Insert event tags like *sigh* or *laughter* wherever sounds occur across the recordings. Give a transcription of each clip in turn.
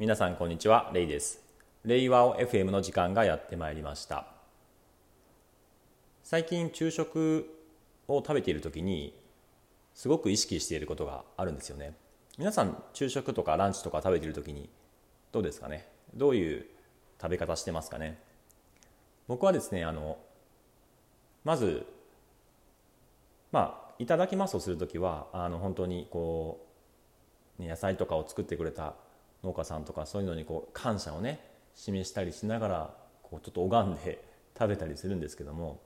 皆さんこんにちはレイです。レイワオ FM の時間がやってまいりました。最近昼食を食べている時にすごく意識していることがあるんですよね。皆さん昼食とかランチとか食べている時にどうですかね？どういう食べ方してますかね？僕はですねあのまずまあいただきますをする時はあの本当にこう、野菜とかを作ってくれた農家さんとかそういうのにこう感謝をね示したりしながらこうちょっと拝んで *laughs* 食べたりするんですけども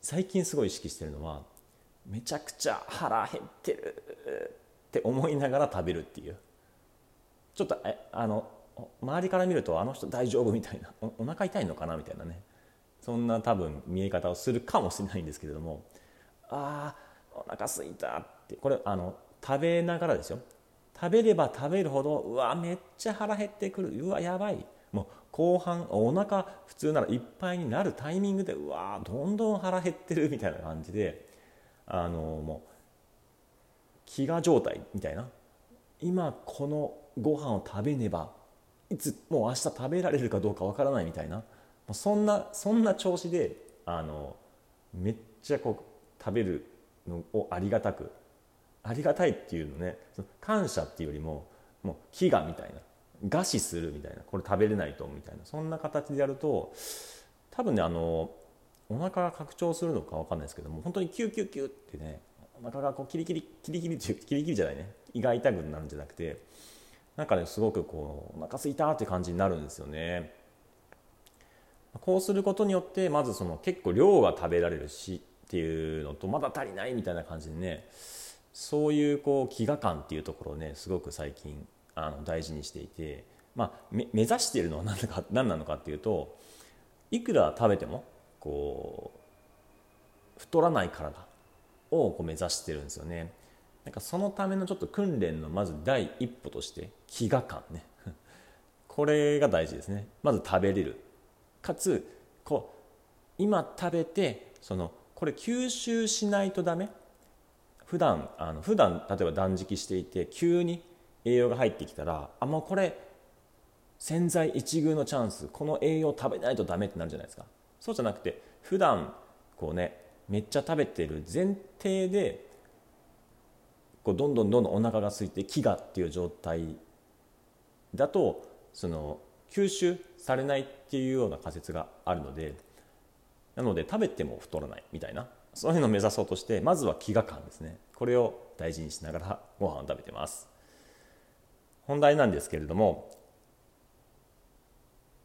最近すごい意識してるのはめちゃくちゃ腹減ってるって思いながら食べるっていう。ちょっとあの周りから見るとあの人大丈夫みたいなおお腹痛いのかなみたいなね。そんな多分見え方をするかもしれないんですけれどもあーお腹すいたってこれあの食べながらですよ。食べれば食べるほどうわめっちゃ腹減ってくる。うわやばい。もう後半お腹普通ならいっぱいになるタイミングでうわどんどん腹減ってるみたいな感じであのもう飢餓状態みたいな。今このご飯を食べねばいつもう明日食べられるかどうかわからないみたいな。そんなそんな調子であのめっちゃこう食べるのをありがたくありがたいっていうのね感謝っていうよりももう飢餓みたいな餓死するみたいなこれ食べれないとみたいなそんな形でやると多分ねあのお腹が拡張するのか分かんないですけども本当にキューキューキューってねお腹がこうキリキリキリキリキリキリじゃないね胃が痛くなるんじゃなくてなんかねすごくこうお腹すいたって感じになるんですよね。こうすることによってまずその結構量が食べられるしっていうのとまだ足りないみたいな感じでねそういうこう飢餓感っていうところをねすごく最近あの大事にしていて、まあ、目指しているのは何か *laughs* 何なのかっていうといくら食べてもこう太らない体をこう目指してるんですよね。なんかそのためのちょっと訓練のまず第一歩として飢餓感ね。*laughs* これが大事ですね。まず食べれる。かつこう今食べてそのこれ吸収しないとダメ普段あの普段例えば断食していて急に栄養が入ってきたらあもうこれ潜在一遇のチャンス。この栄養食べないとダメってなるじゃないですか。そうじゃなくて普段こうねめっちゃ食べてる前提でこうどんどんどんどんお腹が空いて飢餓っていう状態だとその吸収されないっていうような仮説があるのでなので食べても太らないみたいな。そういうのを目指そうとしてまずは飢餓感ですね。これを大事にしながらご飯を食べてます。本題なんですけれども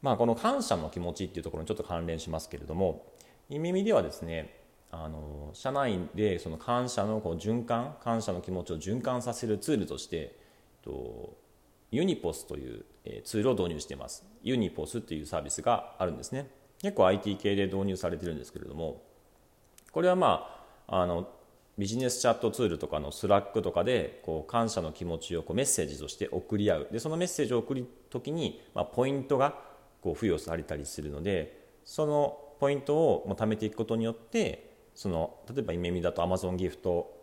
まあこの感謝の気持ちっていうところにちょっと関連しますけれども意味ではですねあの社内でその感謝のこう循環感謝の気持ちを循環させるツールとしてと Unipos というツールを導入しています。 Unipos っていうサービスがあるんですね。結構 IT 系で導入されてるんですけれどもこれはまああのビジネスチャットツールとかの Slack とかでこう感謝の気持ちをこうメッセージとして送り合う。でそのメッセージを送る時に、まあ、ポイントがこう付与されたりするのでそのポイントをもう貯めていくことによってその例えば夢見だと Amazon ギフト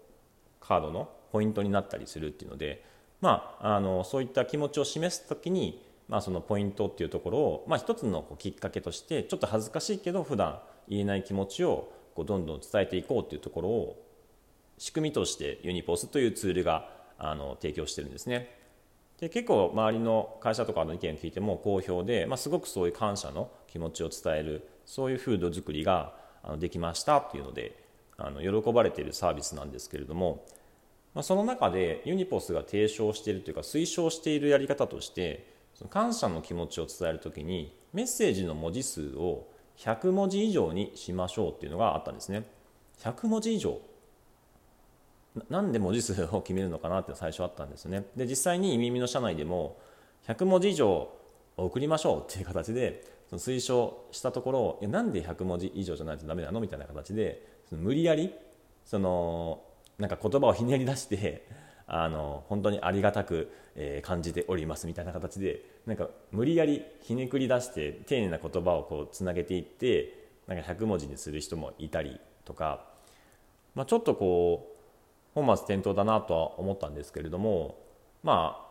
カードのポイントになったりするっていうので、まあ、あのそういった気持ちを示す時に、まあ、そのポイントっていうところを、まあ、一つのこうきっかけとしてちょっと恥ずかしいけど普段言えない気持ちをこうどんどん伝えていこうっていうところを仕組みとしてユニポスというツールがあの提供してるんですね。で結構周りの会社とかの意見を聞いても好評で、まあ、すごくそういう感謝の気持ちを伝えるそういう風土作りがあのできましたっていうのであの喜ばれているサービスなんですけれども、まあ、その中でユニポスが提唱しているというか推奨しているやり方としてその感謝の気持ちを伝える時にメッセージの文字数を100文字以上にしましょうっていうのがあったんですね。100文字以上。なんで文字数を決めるのかなって最初あったんですね。で実際に耳の社内でも100文字以上送りましょうっていう形で推奨したところいやなんで100文字以上じゃないとダメなの？みたいな形でその無理やりそのなんか言葉をひねり出してあの本当にありがたく、えー、感じておりますみたいな形でなんか無理やりひねくり出して丁寧な言葉をこうつなげていってなんか100文字にする人もいたりとか、まあ、ちょっとこう本末転倒だなとは思ったんですけれどもまあ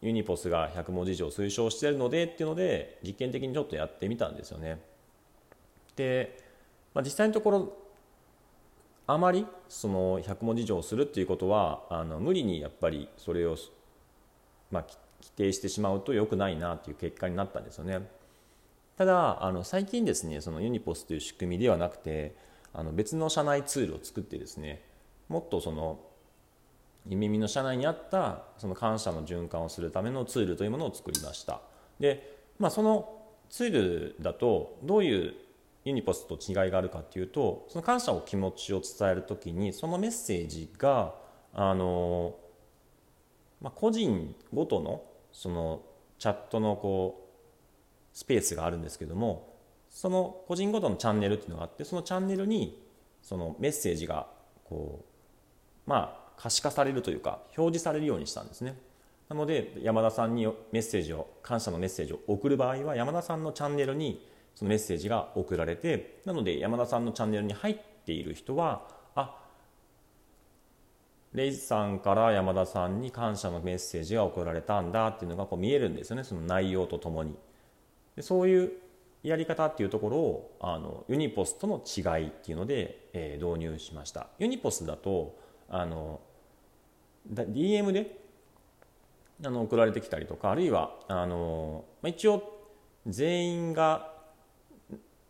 ユニポスが100文字以上推奨してるのでっていうので実験的にちょっとやってみたんですよね。で、まあ、実際のところあまりその100文字以上するっていうことはあの無理にやっぱりそれを、まあ、規定してしまうと良くないなっていう結果になったんですよね。ただあの最近ですねそのユニポスという仕組みではなくてあの別の社内ツールを作ってですねもっとその耳の社内にあったその感謝の循環をするためのツールというものを作りましたで、まあ、そのツールだとどういうユニポスと違いがあるかっていうとその感謝の気持ちを伝える時にそのメッセージがあの、まあ、個人ごとのそのチャットのこうスペースがあるんですけどもその個人ごとのチャンネルっていうのがあってそのチャンネルにそのメッセージがこうまあ可視化されるというか表示されるようにしたんですね。なので山田さんにメッセージを感謝のメッセージを送る場合は山田さんのチャンネルにそのメッセージが送られてなので山田さんのチャンネルに入っている人はあレイズさんから山田さんに感謝のメッセージが送られたんだっていうのがこう見えるんですよね。その内容とともに。でそういうやり方っていうところをあのユニポスとの違いっていうので、えー、導入しました。ユニポスだとあの DM であの送られてきたりとかあるいはあのまあ一応全員が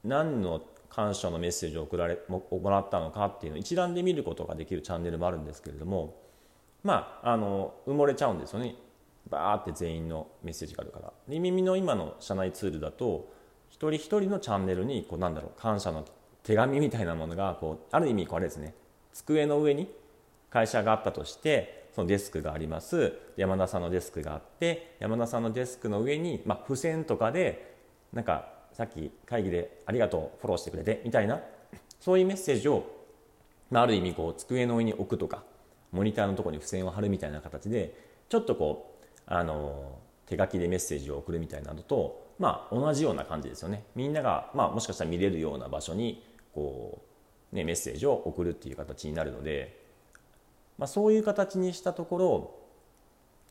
何の感謝のメッセージを送られもらったのかっていうのを一覧で見ることができるチャンネルもあるんですけれどもまああの埋もれちゃうんですよね。バーって全員のメッセージがあるから。で耳の今の社内ツールだと一人一人のチャンネルにこうなんだろう感謝の手紙みたいなものがこうある意味これですね。机の上に会社があったとしてそのデスクがあります。山田さんのデスクがあって山田さんのデスクの上に、まあ、付箋とかでなんかさっき会議でありがとうフォローしてくれてみたいなそういうメッセージを、まあ、ある意味こう机の上に置くとかモニターのところに付箋を貼るみたいな形でちょっとこうあの手書きでメッセージを送るみたいなのと、まあ、同じような感じですよね。みんなが、まあ、もしかしたら見れるような場所にこう、ね、メッセージを送るっていう形になるのでまあ、そういう形にしたとこ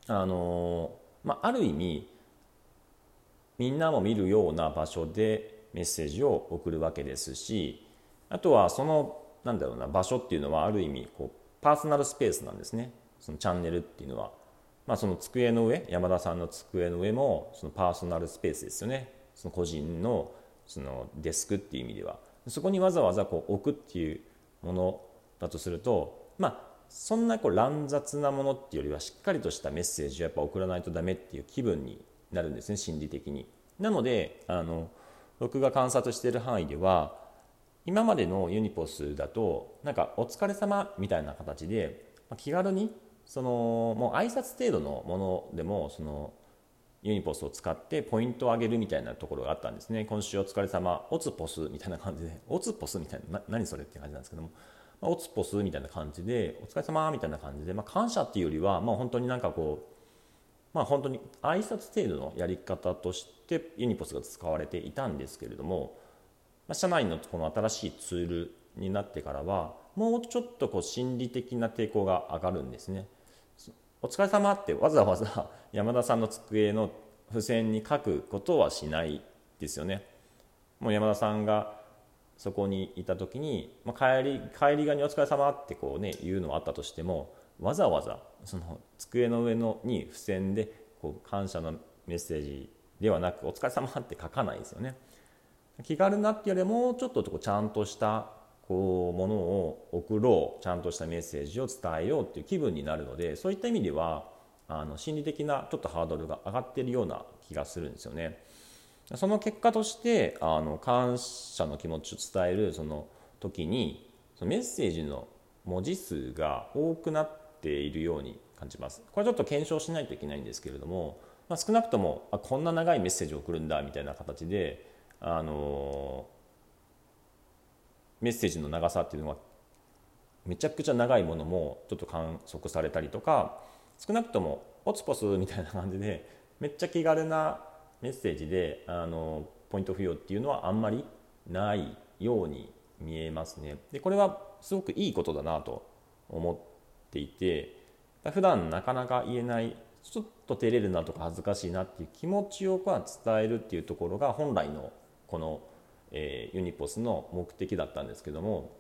ろあの、まあ、ある意味みんなも見るような場所でメッセージを送るわけですしあとはそのなんだろうな場所っていうのはある意味こうパーソナルスペースなんですね。そのチャンネルっていうのは、まあ、その机の上山田さんの机の上もそのパーソナルスペースですよね。その個人のそのデスクっていう意味では。そこにわざわざこう置くっていうものだとするとまあそんなこう乱雑なものっていうよりはしっかりとしたメッセージをやっぱ送らないとダメっていう気分になるんですね心理的に。なのであの僕が観察している範囲では今までのユニポスだとなんか「お疲れ様みたいな形で気軽にそのもう挨拶程度のものでもそのユニポスを使ってポイントを上げるみたいなところがあったんですね今週お疲れ様オツポスみたいな感じで *laughs* オツポスみたいな何それって感じなんですけどもまあ、おつぽすみたいな感じでお疲れ様みたいな感じで、まあ、感謝っていうよりは、まあ、本当になんかこうまあ本当に挨拶程度のやり方としてユニポスが使われていたんですけれども、まあ、社内のこの新しいツールになってからはもうちょっとこう心理的な抵抗が上がるんですね。お疲れ様ってわざわざ *laughs* 山田さんの机の付箋に書くことはしないですよね。もう山田さんがそこにいた時に、まあ、帰り帰りがにお疲れ様ってこうね言うのはあったとしてもわざわざその机の上のに付箋でこう感謝のメッセージではなく「お疲れ様って書かないですよね。気軽なってよりもうちょっとこうちゃんとしたこうものを送ろうちゃんとしたメッセージを伝えようっていう気分になるのでそういった意味ではあの心理的なちょっとハードルが上がっているような気がするんですよね。その結果としてあの感謝の気持ちを伝えるその時にそのメッセージの文字数が多くなっているように感じますこれちょっと検証しないといけないんですけれども、まあ、少なくともあこんな長いメッセージを送るんだみたいな形であのメッセージの長さっていうのはめちゃくちゃ長いものもちょっと観測されたりとか少なくともオツポスみたいな感じでめっちゃ気軽なメッセージであのポイント付与っていうのはあんまりないように見えますね。でこれはすごくいいことだなと思っていて普段なかなか言えないちょっと照れるなとか恥ずかしいなっていう気持ちを伝えるっていうところが本来のこの、え、ユニポスの目的だったんですけども、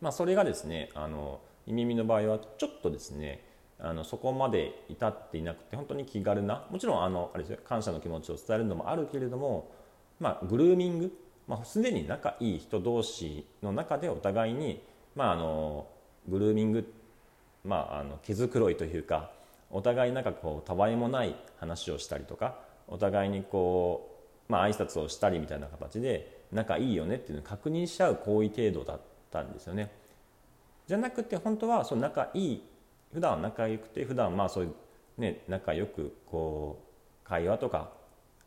まあ、それがですねあのイミミの場合はちょっとですねあのそこまで至っていなくて本当に気軽なもちろんあのあれですよ感謝の気持ちを伝えるのもあるけれども、まあ、グルーミング、まあ、すでに仲いい人同士の中でお互いに、まあ、あのグルーミングって、まあ、あの毛づくろいというかお互いなんかこうたわいもない話をしたりとかお互いにこう、まあ、挨拶をしたりみたいな形で仲いいよねっていうのを確認し合う行為程度だったんですよね。じゃなくて本当はその仲いい普段仲良くて普段まあそういうね仲良くこう会話とか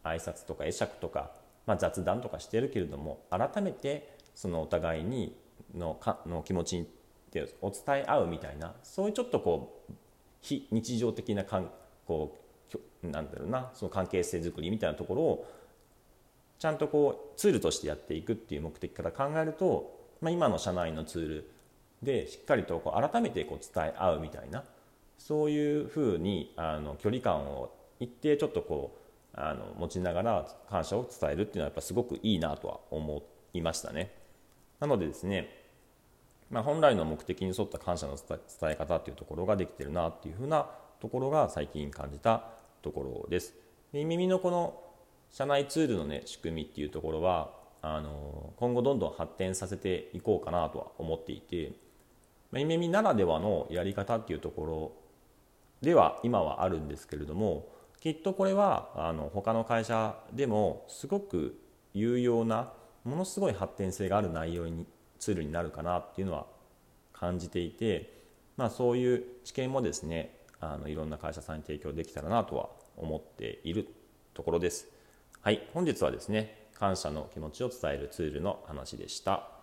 挨拶とか会釈とか、まあ、雑談とかしてるけれども改めてそのお互いにのかの気持ちってお伝え合うみたいなそういうちょっとこう非日常的なかんこうなんだろうなその関係性づくりみたいなところをちゃんとこうツールとしてやっていくっていう目的から考えると、まあ、今の社内のツールでしっかりとこう改めてこう伝え合うみたいなそういうふうにあの距離感を一定ちょっとこうあの持ちながら感謝を伝えるっていうのはやっぱすごくいいなとは思いましたね。なのでですね、まあ、本来の目的に沿った感謝の伝え方っていうところができてるなっていうふうなところが最近感じたところです。で耳のこの社内ツールのね仕組みっていうところはあの今後どんどん発展させていこうかなとは思っていてイメミならではのやり方っていうところでは今はあるんですけれどもきっとこれはあの他の会社でもすごく有用なものすごい発展性がある内容にツールになるかなっていうのは感じていて、まあ、そういう知見もですねあのいろんな会社さんに提供できたらなとは思っているところです。はい、本日はですね感謝の気持ちを伝えるツールの話でした。